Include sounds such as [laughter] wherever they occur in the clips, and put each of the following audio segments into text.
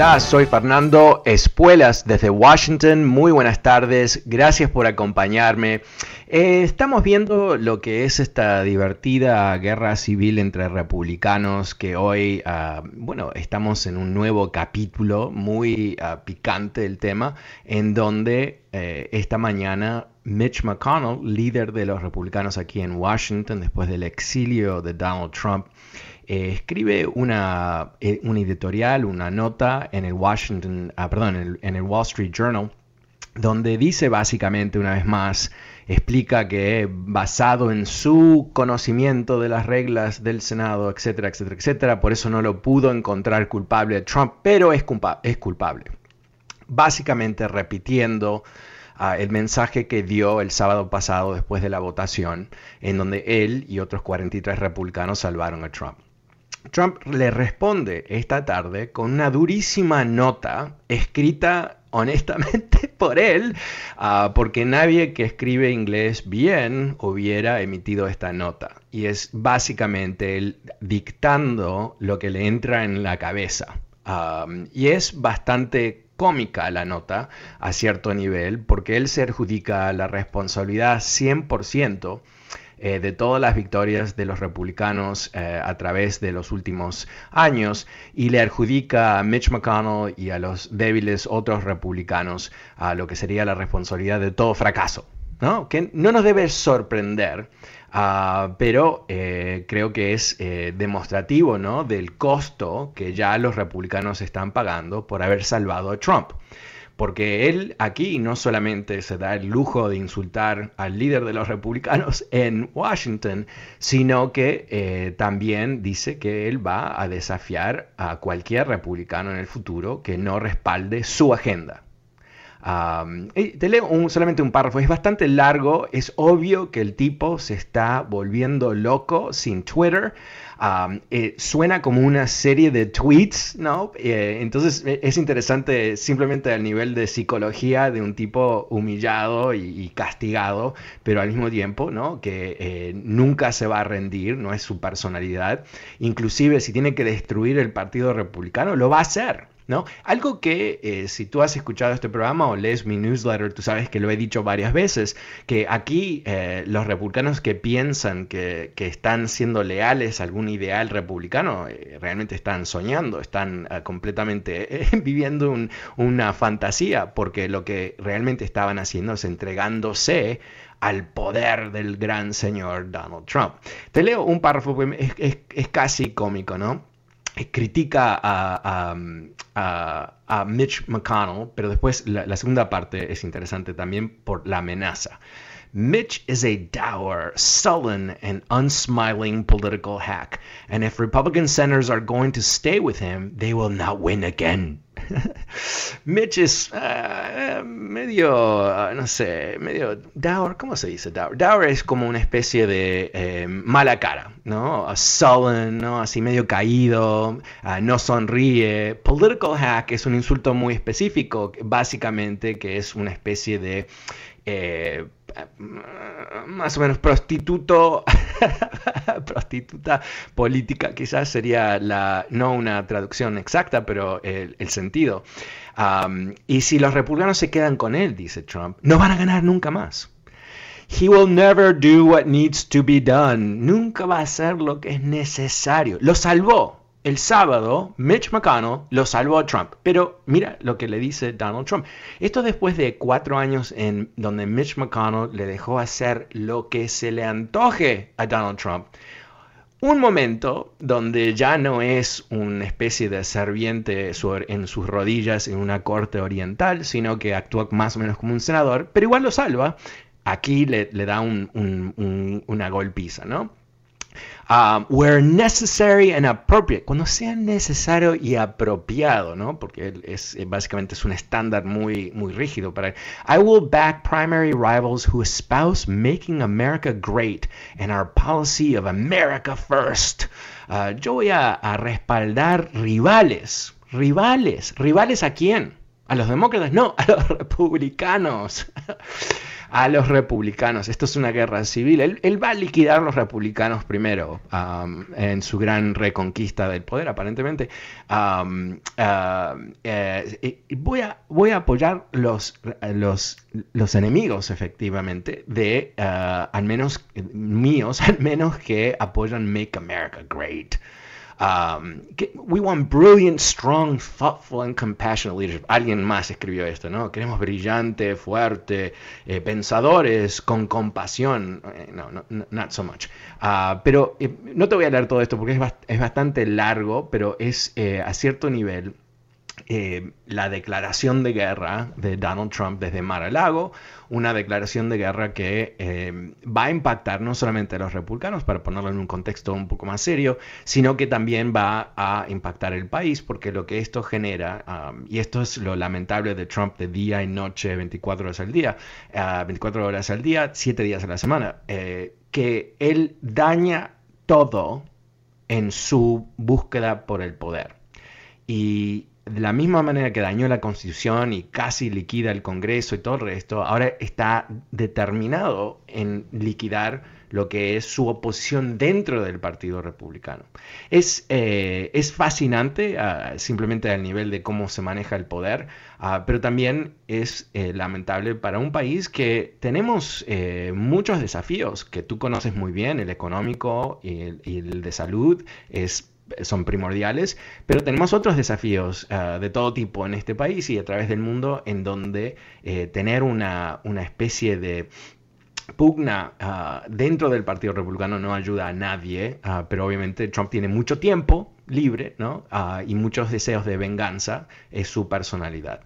Soy Fernando Espuelas desde Washington. Muy buenas tardes. Gracias por acompañarme. Eh, estamos viendo lo que es esta divertida guerra civil entre republicanos que hoy, uh, bueno, estamos en un nuevo capítulo muy uh, picante del tema, en donde eh, esta mañana Mitch McConnell, líder de los republicanos aquí en Washington después del exilio de Donald Trump, eh, escribe una, eh, un editorial, una nota en el Washington, ah, perdón, en el, Wall Street Journal, donde dice básicamente una vez más, explica que basado en su conocimiento de las reglas del Senado, etcétera, etcétera, etcétera, por eso no lo pudo encontrar culpable a Trump, pero es, es culpable. Básicamente repitiendo uh, el mensaje que dio el sábado pasado después de la votación, en donde él y otros 43 republicanos salvaron a Trump. Trump le responde esta tarde con una durísima nota escrita honestamente [laughs] por él, uh, porque nadie que escribe inglés bien hubiera emitido esta nota. Y es básicamente él dictando lo que le entra en la cabeza. Um, y es bastante cómica la nota a cierto nivel, porque él se adjudica la responsabilidad 100% eh, de todas las victorias de los republicanos eh, a través de los últimos años y le adjudica a Mitch McConnell y a los débiles otros republicanos a lo que sería la responsabilidad de todo fracaso. ¿no? Que no nos debe sorprender, uh, pero eh, creo que es demostrativo ¿no? del costo que ya los republicanos están pagando por haber salvado a Trump porque él aquí no solamente se da el lujo de insultar al líder de los republicanos en Washington, sino que eh, también dice que él va a desafiar a cualquier republicano en el futuro que no respalde su agenda. Te leo solamente un párrafo, es bastante largo, es obvio que el tipo se está volviendo loco sin Twitter. Um, eh, suena como una serie de tweets, ¿no? Eh, entonces e, es interesante simplemente al nivel de psicología de un tipo humillado y, y castigado, pero al mismo tiempo, ¿no? Que eh, nunca se va a rendir, no es su personalidad. Inclusive si tiene que destruir el Partido Republicano, lo va a hacer. ¿No? Algo que eh, si tú has escuchado este programa o lees mi newsletter, tú sabes que lo he dicho varias veces, que aquí eh, los republicanos que piensan que, que, están siendo leales a algún ideal republicano, eh, realmente están soñando, están uh, completamente [laughs] viviendo un, una fantasía, porque lo que realmente estaban haciendo es entregándose al poder del gran señor Donald Trump. Te leo un párrafo, es, es, casi cómico, ¿no? critica a, a, a, a, Mitch McConnell, pero después la, segunda parte es interesante también por la amenaza. Mitch is a dour, sullen, and unsmiling political hack, and if Republican senators are going to stay with him, they will not win again. [laughs] Mitch es uh, medio, uh, no sé, medio dour, ¿cómo se dice dour? Dour es como una especie de eh, mala cara, ¿no? A sullen, ¿no? Así medio caído, uh, no sonríe. Political hack es un insulto muy específico, básicamente que es una especie de... Eh, más o menos prostituto, [laughs] prostituta política, quizás sería la, no una traducción exacta, pero el, sentido. y si los republicanos se quedan con él, dice Trump, no van a ganar nunca más. He will never do what needs to be done. Nunca va a hacer lo que es necesario. Lo salvó el sábado, Mitch McConnell lo salvó a Trump. Pero mira lo que le dice Donald Trump. Esto después de cuatro años en donde Mitch McConnell le dejó hacer lo que se le antoje a Donald Trump. Un momento donde ya no es una especie de serviente en sus rodillas en una corte oriental, sino que actúa más o menos como un senador, pero igual lo salva. Aquí le, da una golpiza, ¿no? Um, where necessary and appropriate, cuando sea necesario y apropiado, ¿no? Porque es, eh, básicamente es un estándar muy, muy rígido para. I will back primary rivals who espouse making America great and our policy of America first. Uh, yo voy a respaldar rivales, rivales, rivales a quién? ¿A los demócratas? No, a los republicanos. [laughs] a los republicanos. Esto es una guerra civil. Él, va a liquidar a los republicanos primero en su gran reconquista del poder, aparentemente. Eh, voy, a, voy a apoyar los, los, los enemigos, efectivamente, de uh, al menos míos, [laughs] al menos que apoyan Make America Great. Um, we want brilliant, strong, thoughtful and compassionate leadership. Alguien más escribió esto, ¿no? Queremos brillante, fuerte, eh, pensadores con compasión. Eh, no, no, not so much. Uh, pero eh, no te voy a leer todo esto porque es, es bastante largo, pero es a cierto nivel eh, la declaración de guerra de Donald Trump desde Mar-a-Lago, una declaración de guerra que eh, va a impactar no solamente a los republicanos, para ponerlo en un contexto un poco más serio, sino que también va a impactar el país, porque lo que esto genera, um, y esto es lo lamentable de Trump de día y noche, 24 horas al día, 24 uh, horas al día, 7 días a la semana, eh, que él daña todo en su búsqueda por el poder. Y, de la misma manera que dañó la Constitución y casi liquida el Congreso y todo el resto, ahora está determinado en liquidar lo que es su oposición dentro del Partido Republicano. Es, eh, es fascinante ah, simplemente al nivel de cómo se maneja el poder, ah, pero también es eh, lamentable para un país que tenemos eh, muchos desafíos que tú conoces muy bien, el económico y el, y el de salud es son primordiales, pero tenemos otros desafíos ah, de todo tipo en este país y a través del mundo en donde eh, tener una, especie de pugna ah, dentro del Partido Republicano no ayuda a nadie, ah, pero obviamente Trump tiene mucho tiempo libre ¿no? y muchos deseos de venganza, es su personalidad.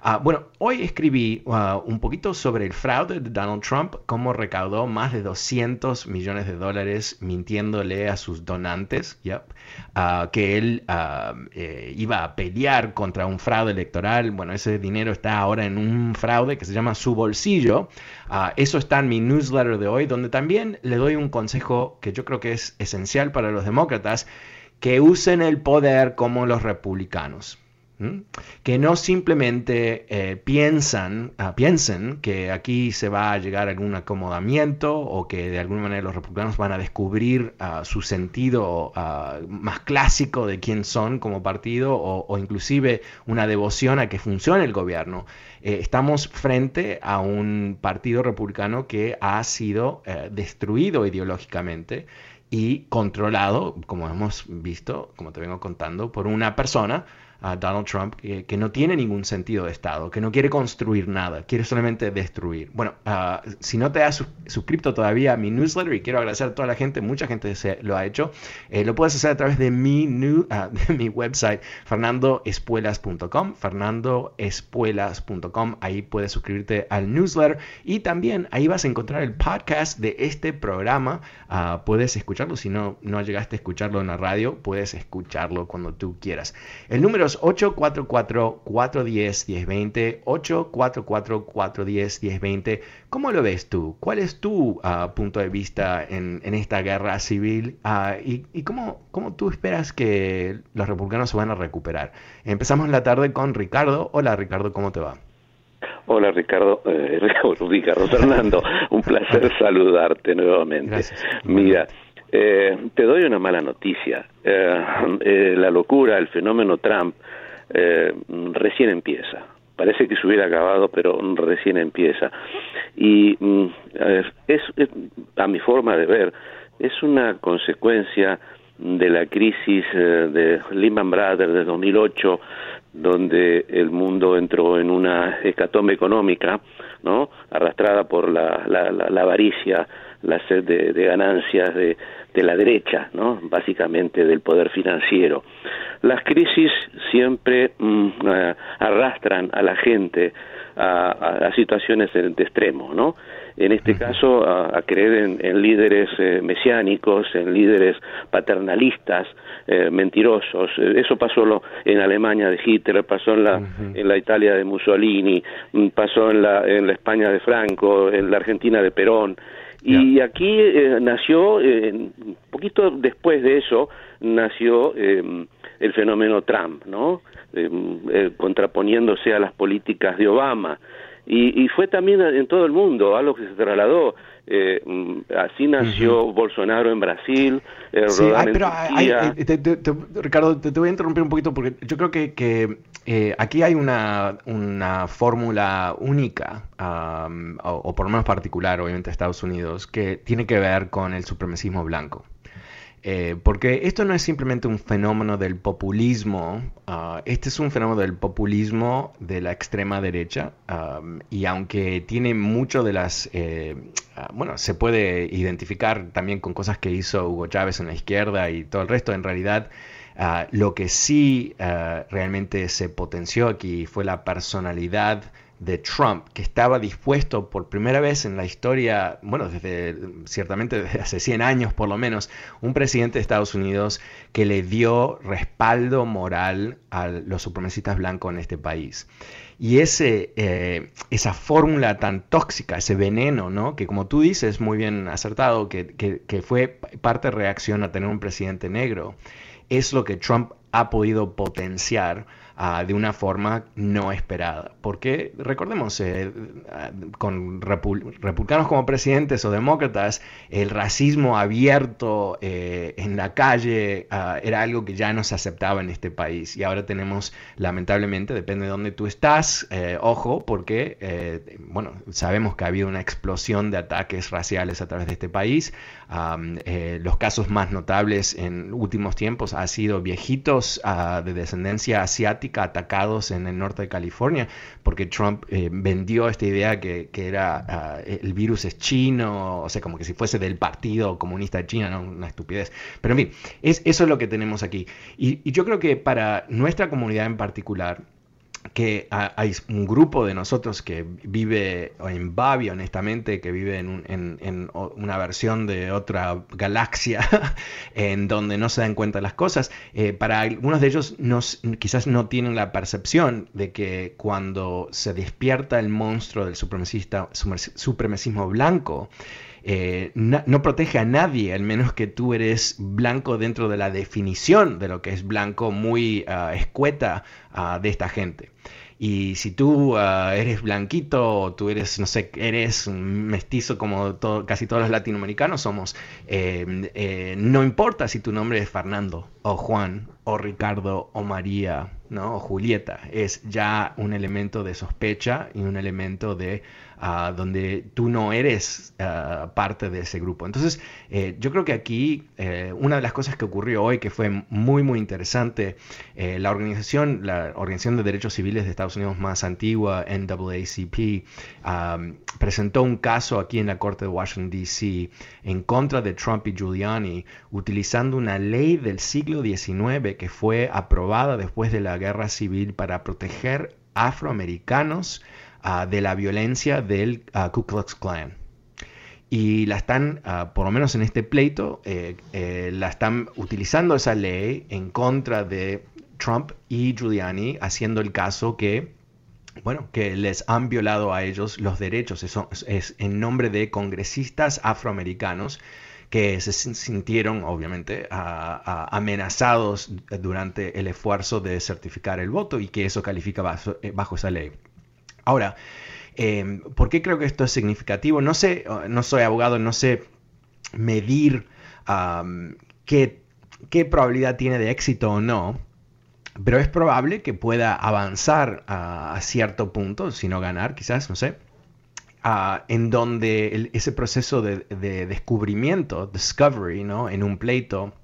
Ah, bueno, hoy escribí ah, un poquito sobre el fraude de Donald Trump, cómo recaudó más de 200 millones de dólares mintiéndole a sus donantes, ah, que él eh, iba a pelear contra un fraude electoral. Bueno, ese dinero está ahora en un fraude que se llama su bolsillo. eso está en mi newsletter de hoy, donde también le doy un consejo que yo creo que es esencial para los demócratas, que usen el poder como los republicanos que no simplemente eh, piensan, ah, piensen que aquí se va a llegar algún acomodamiento o que de alguna manera los republicanos van a descubrir ah, su sentido ah, más clásico de quién son como partido o, inclusive una devoción a que funcione el gobierno. Eh, estamos frente a un partido republicano que ha sido eh, destruido ideológicamente y controlado, como hemos visto, como te vengo contando, por una persona Donald Trump que, no tiene ningún sentido de Estado, que no quiere construir nada, quiere solamente destruir. Bueno, ah, si no te has suscrito todavía a mi newsletter y quiero agradecer a toda la gente, mucha gente se, lo ha hecho, eh, lo puedes hacer a través de mi, new, uh, [laughs] de mi website fernandoespuelas.com, fernandoespuelas.com, ahí puedes suscribirte al newsletter y también ahí vas a encontrar el podcast de este programa, ah, puedes escucharlo, si no, no llegaste a escucharlo en la radio, puedes escucharlo cuando tú quieras. El número 844-410-1020, 844-410-1020. ¿Cómo lo ves tú? ¿Cuál es tu ah, punto de vista en, esta guerra civil? Ah, ¿Y, cómo, cómo, tú esperas que los republicanos se van a recuperar? Empezamos la tarde con Ricardo. Hola Ricardo, ¿cómo te va? Hola Ricardo, eh, [laughs] Ricardo Fernando, un placer [laughs] saludarte nuevamente. Mira, eh, te doy una mala noticia. Eh, eh, la locura, el fenómeno Trump, recién empieza. Parece que se hubiera acabado, pero recién empieza. Y mm, es, a mi forma de ver, es una consecuencia de la crisis de Lehman Brothers de 2008, donde el mundo entró en una hecatombe económica, ¿no? arrastrada por la, la, avaricia, la sed de, ganancias de, de, la derecha, ¿no? básicamente del poder financiero. Las crisis siempre mm, eh, arrastran a la gente a, a, situaciones de, de extremo, ¿no? en este caso a, creer en, líderes eh, mesiánicos, en líderes paternalistas, eh, mentirosos. Eh, eso pasó en Alemania de Hitler, pasó en la, en la Italia de Mussolini, mm, pasó en la, en la España de Franco, en la Argentina de Perón. Y aquí nació, un poquito después de eso, nació el fenómeno Trump, ¿no? contraponiéndose a las políticas de Obama. Y, fue también en todo el mundo algo que se trasladó. Eh, mm, así nació Bolsonaro en Brasil, eh, pero Ricardo, te, voy a interrumpir un poquito porque yo creo que, que eh, aquí hay una, una fórmula única, o, o, por lo menos particular, obviamente, Estados Unidos, que tiene que ver con el supremacismo blanco. Eh, porque esto no es simplemente un fenómeno del populismo, ah, este es un fenómeno del populismo de la extrema derecha y aunque tiene mucho de las, eh, ah, bueno, se puede identificar también con cosas que hizo Hugo Chávez en la izquierda y todo el resto, en realidad ah, lo que sí realmente se potenció aquí fue la personalidad de Trump, que estaba dispuesto por primera vez en la historia, bueno, desde ciertamente desde hace 100 años por lo menos, un presidente de Estados Unidos que le dio respaldo moral a los supremacistas blancos en este país. Y ese, eh, esa fórmula tan tóxica, ese veneno, ¿no? que como tú dices, muy bien acertado, que, que fue parte de reacción a tener un presidente negro, es lo que Trump ha podido potenciar Ah, de una forma no esperada. Porque recordemos, eh, con republicanos como presidentes o demócratas, el racismo abierto eh, en la calle ah, era algo que ya no se aceptaba en este país. Y ahora tenemos, lamentablemente, depende de dónde tú estás, eh, ojo, porque, bueno, sabemos que ha habido una explosión de ataques raciales a través de este país. los casos más notables en últimos tiempos han sido viejitos ah, de descendencia asiática atacados en el norte de California, porque Trump eh, vendió esta idea que, era ah, el virus es chino, o sea, como que si fuese del Partido Comunista de China, una estupidez. Pero en fin, es, eso es lo que tenemos aquí. y yo creo que para nuestra comunidad en particular, que hay un grupo de nosotros que vive en Babi, honestamente, que vive en, una versión de otra galaxia [laughs] en donde no se dan cuenta las cosas. Eh, para algunos de ellos quizás no tienen la percepción de que cuando se despierta el monstruo del supremacismo blanco, eh, no, protege a nadie, al menos que tú eres blanco dentro de la definición de lo que es blanco muy ah, escueta ah, de esta gente. Y si tú ah, eres blanquito o tú eres, no sé, eres mestizo como casi todos los latinoamericanos somos, eh, eh, no importa si tu nombre es Fernando o Juan o Ricardo o María ¿no? o Julieta, es ya un elemento de sospecha y un elemento de donde tú no eres parte de ese grupo. Entonces, eh, yo creo que aquí eh, una de las cosas que ocurrió hoy, que fue muy, muy interesante, eh, la organización, la Organización de Derechos Civiles de Estados Unidos más antigua, NAACP, presentó un caso aquí en la Corte de Washington, D.C., en contra de Trump y Giuliani, utilizando una ley del siglo XIX que fue aprobada después de la guerra civil para proteger afroamericanos Ah, de la violencia del ah, Ku Klux Klan. Y la están, ah, por lo menos en este pleito, eh, eh, la están utilizando esa ley en contra de Trump y Giuliani, haciendo el caso que bueno, que les han violado a ellos los derechos. Eso es en nombre de congresistas afroamericanos que se sintieron, obviamente, amenazados durante el esfuerzo de certificar el voto y que eso califica bajo esa ley. Ahora, em, ¿por qué creo que esto es significativo? No sé, no soy abogado, no sé medir qué, qué probabilidad tiene de éxito o no, pero es probable que pueda avanzar a, cierto punto, si no ganar, quizás, no sé, en donde ese proceso de, descubrimiento, discovery, ¿no? en un pleito,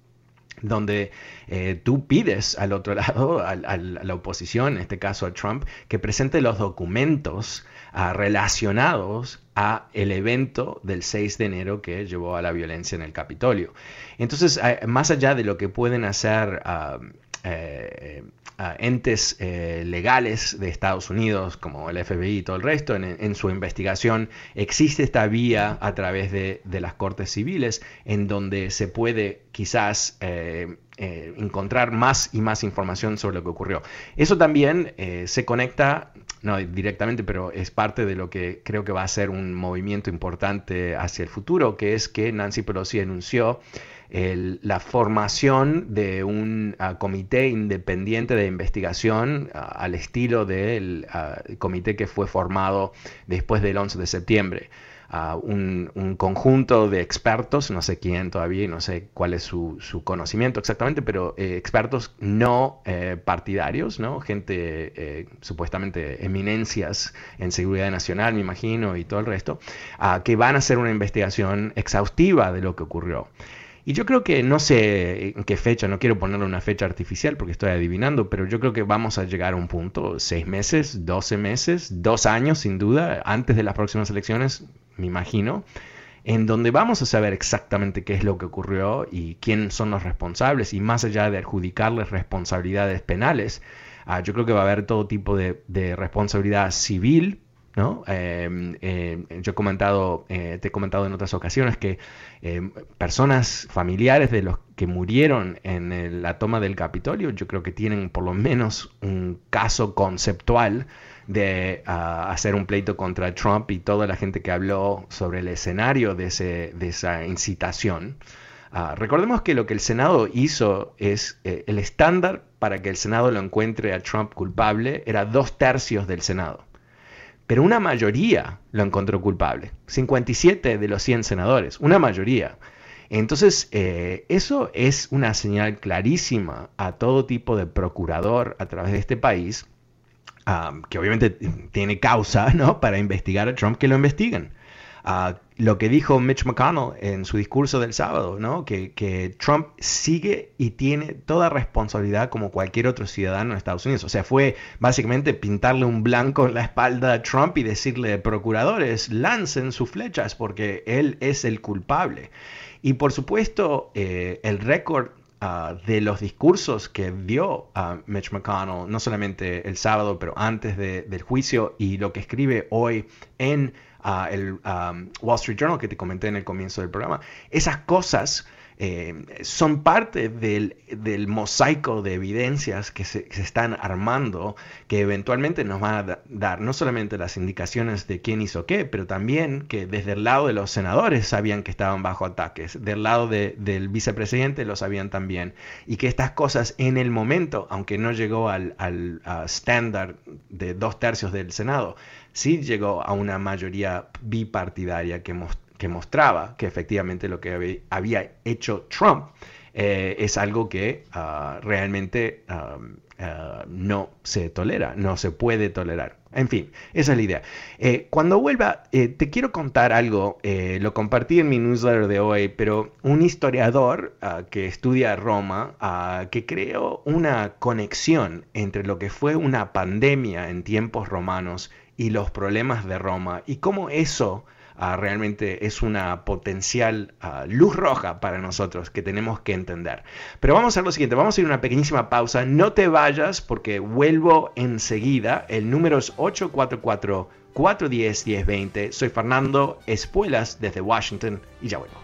donde eh, tú pides al otro [laughs] lado, a, la oposición, en este caso a Trump, que presente los documentos ah, relacionados a el evento del 6 de enero que llevó a la violencia en el Capitolio. Entonces, más allá de lo que pueden hacer ah, eh, entes eh, legales de Estados Unidos, como el FBI y todo el resto, en, su investigación, existe esta vía a través de, las cortes civiles en donde se puede quizás eh, encontrar más y más información sobre lo que ocurrió. Eso también se conecta, no directamente, pero es parte de lo que creo que va a ser un movimiento importante hacia el futuro, que es que Nancy Pelosi anunció la formación de un ah, comité independiente de investigación ah, al estilo del ah, comité que fue formado después del 11 de septiembre. Un, conjunto de expertos, no sé quién todavía, no sé cuál es su, conocimiento exactamente, pero eh, expertos no eh, partidarios, ¿no? gente eh, supuestamente eminencias en seguridad nacional, me imagino, y todo el resto, que van a hacer una investigación exhaustiva de lo que ocurrió. Y yo creo que no sé en qué fecha, no quiero ponerle una fecha artificial porque estoy adivinando, pero yo creo que vamos a llegar a un punto, seis meses, doce meses, dos años sin duda, antes de las próximas elecciones, me imagino, en donde vamos a saber exactamente qué es lo que ocurrió y quiénes son los responsables y más allá de adjudicarles responsabilidades penales, ah, yo creo que va a haber todo tipo de responsabilidad civil ¿no? Em, em, yo he comentado, eh, te he comentado en otras ocasiones que em, personas familiares de los que murieron en la toma del Capitolio, yo creo que tienen por lo menos un caso conceptual de ah, hacer un pleito contra Trump y toda la gente que habló sobre el escenario de, ese, de esa incitación. Ah, recordemos que lo que el Senado hizo es eh, el estándar para que el Senado lo encuentre a Trump culpable era dos tercios del Senado pero una mayoría lo encontró culpable. 57 de los 100 senadores, una mayoría. Entonces, eh, eso es una señal clarísima a todo tipo de procurador a través de este país, ah, que obviamente tiene causa ¿no? [laughs] para investigar a Trump, que lo investiguen lo que dijo Mitch McConnell en su discurso del sábado, ¿no? que, que, Trump sigue y tiene toda responsabilidad como cualquier otro ciudadano en Estados Unidos. O sea, fue básicamente pintarle un blanco en la espalda a Trump y decirle, procuradores, lancen sus flechas porque él es el culpable. Y por supuesto, eh, el récord ah, de los discursos que dio a Mitch McConnell, no solamente el sábado, pero antes del juicio y lo que escribe hoy en el Wall Street Journal que te comenté en el comienzo del programa, esas cosas eh, son parte del, mosaico de evidencias que se, están armando, que eventualmente nos van a dar no solamente las indicaciones de quién hizo qué, pero también que desde el lado de los senadores sabían que estaban bajo ataques, del lado del vicepresidente lo sabían también, y que estas cosas en el momento, aunque no llegó al estándar de dos tercios del Senado, sí llegó a una mayoría bipartidaria que, que mostraba que efectivamente lo que había hecho Trump eh, es algo que ah, realmente ah, ah, no se tolera, no se puede tolerar. En fin, esa es la idea. Eh, cuando vuelva, eh, te quiero contar algo, lo compartí en mi newsletter de hoy, pero un historiador que estudia Roma, que creó una conexión entre lo que fue una pandemia en tiempos romanos y los problemas de Roma y cómo eso ah, realmente es una potencial ah, luz roja para nosotros que tenemos que entender. Pero vamos a hacer lo siguiente, vamos a ir a una pequeñísima pausa, no te vayas porque vuelvo enseguida, el número es 844 410 1020, soy Fernando Espuelas desde Washington y ya vuelvo.